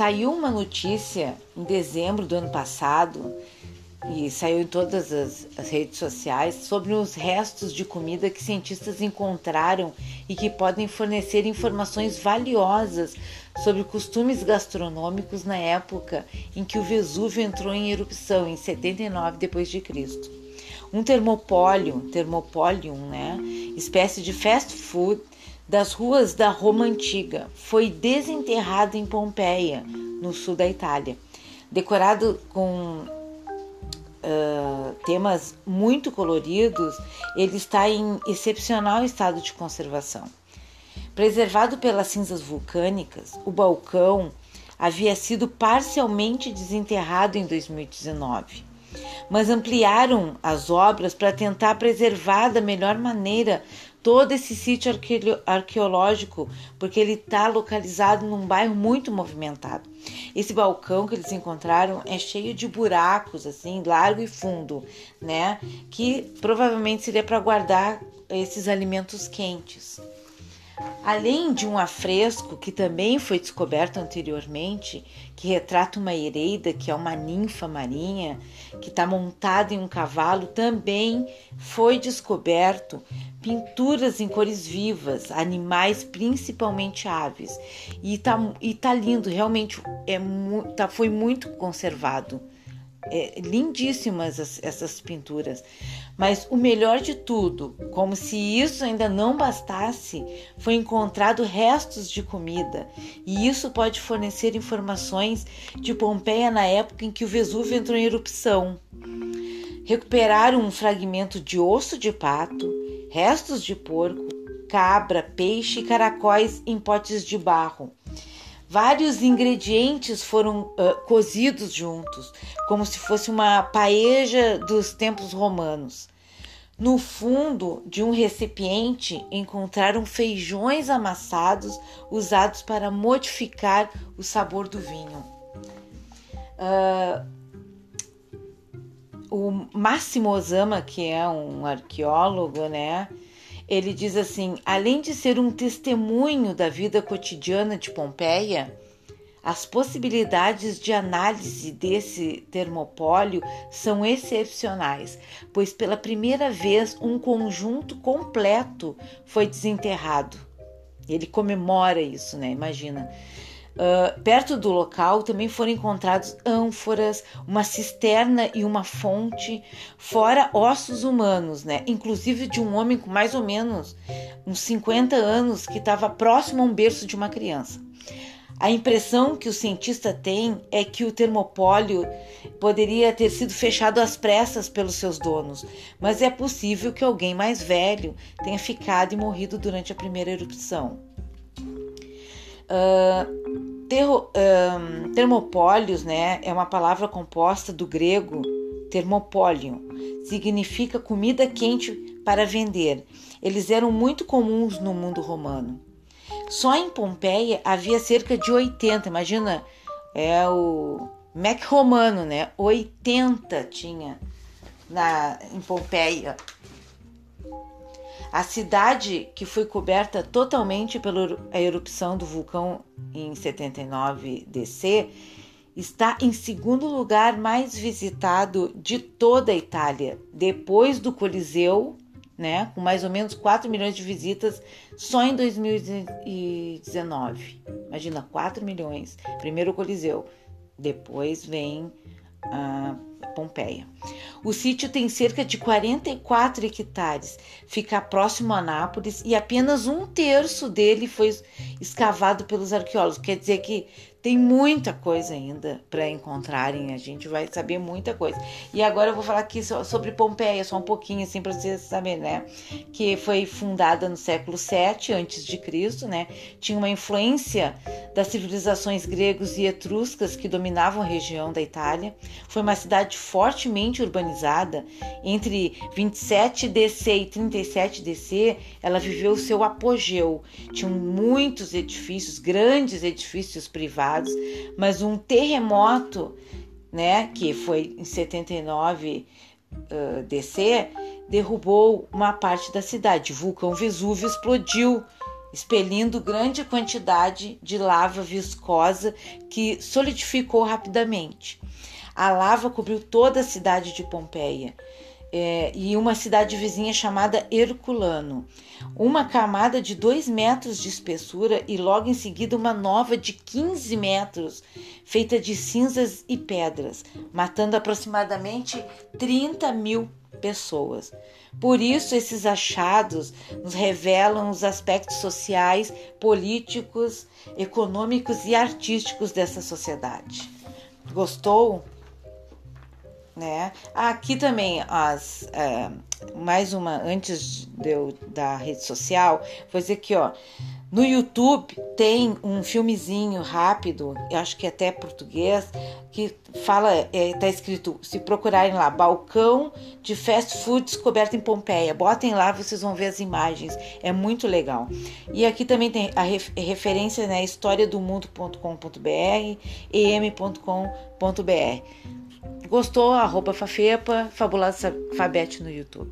saiu uma notícia em dezembro do ano passado e saiu em todas as, as, redes sociais sobre os restos de comida que cientistas encontraram e que podem fornecer informações valiosas sobre costumes gastronômicos na época em que o Vesúvio entrou em erupção em 79 d.C. Um termopólio, termopolium, né, espécie de fast food das ruas da Roma antiga, foi desenterrado em Pompeia, no sul da Itália, decorado com uh, temas muito coloridos, ele está em excepcional estado de conservação. Preservado pelas cinzas vulcânicas, o balcão havia sido parcialmente desenterrado em 2019, mas ampliaram as obras para tentar preservar da melhor maneira todo esse sítio arqueológico, porque ele está localizado num bairro muito movimentado. Esse balcão que eles encontraram é cheio de buracos, assim, largo e fundo, né? Que provavelmente seria para guardar esses alimentos quentes. Além de um afresco que também foi descoberto anteriormente, que retrata uma ereida, que é uma ninfa marinha, que está montada em um cavalo, também foi descoberto pinturas em cores vivas, animais, principalmente aves. E tá, e tá lindo, realmente é, tá, foi muito conservado. É, lindíssimas as, essas pinturas. Mas o melhor de tudo, como se isso ainda não bastasse, foi encontrado restos de comida, e isso pode fornecer informações de Pompeia na época em que o Vesúvio entrou em erupção. Recuperaram um fragmento de osso de pato, restos de porco, cabra, peixe e caracóis em potes de barro. Vários ingredientes foram uh, cozidos juntos, como se fosse uma paeja dos tempos romanos. No fundo de um recipiente encontraram feijões amassados usados para modificar o sabor do vinho. Uh, o Máximo Osama, que é um arqueólogo, né? Ele diz assim: além de ser um testemunho da vida cotidiana de Pompeia, as possibilidades de análise desse termopólio são excepcionais, pois pela primeira vez um conjunto completo foi desenterrado. Ele comemora isso, né? Imagina. Uh, perto do local também foram encontrados ânforas, uma cisterna e uma fonte, fora ossos humanos, né? Inclusive de um homem com mais ou menos uns 50 anos que estava próximo a um berço de uma criança. A impressão que o cientista tem é que o termopólio poderia ter sido fechado às pressas pelos seus donos, mas é possível que alguém mais velho tenha ficado e morrido durante a primeira erupção. Uh, terro, uh, termopólios né, é uma palavra composta do grego termopolium, significa comida quente para vender. Eles eram muito comuns no mundo romano. Só em Pompeia havia cerca de 80, imagina, é o Mac romano, né? 80 tinha na, em Pompeia. A cidade, que foi coberta totalmente pela erupção do vulcão em 79 DC, está em segundo lugar mais visitado de toda a Itália, depois do Coliseu né, com mais ou menos 4 milhões de visitas só em 2019. Imagina, 4 milhões. Primeiro o Coliseu, depois vem a Pompeia. O sítio tem cerca de 44 hectares, fica próximo a Nápoles e apenas um terço dele foi escavado pelos arqueólogos. Quer dizer que tem muita coisa ainda para encontrarem, a gente vai saber muita coisa. E agora eu vou falar aqui sobre Pompeia, só um pouquinho assim para vocês saberem, né? Que foi fundada no século 7 antes de Cristo, né? Tinha uma influência das civilizações gregos e etruscas que dominavam a região da Itália. Foi uma cidade fortemente urbanizada. Entre 27 DC e 37 DC, ela viveu o seu apogeu. Tinham muitos edifícios, grandes edifícios privados mas um terremoto, né, que foi em 79 uh, DC, derrubou uma parte da cidade. O vulcão Vesúvio explodiu expelindo grande quantidade de lava viscosa que solidificou rapidamente. A lava cobriu toda a cidade de Pompeia é, e uma cidade vizinha chamada Herculano. Uma camada de 2 metros de espessura e logo em seguida uma nova de 15 metros, feita de cinzas e pedras, matando aproximadamente 30 mil pessoas. Por isso, esses achados nos revelam os aspectos sociais, políticos, econômicos e artísticos dessa sociedade. Gostou? Né? Aqui também as é, mais uma antes de eu da rede social, vou dizer aqui ó, no YouTube tem um filmezinho rápido, eu acho que é até português, que fala, é, tá escrito, se procurarem lá, balcão de fast food descoberto em Pompeia. Botem lá, vocês vão ver as imagens. É muito legal. E aqui também tem a referência na né, história do mundo.com.br, em.com.br. Gostou? Arroba Fafepa, Fabulosa Fabete no YouTube.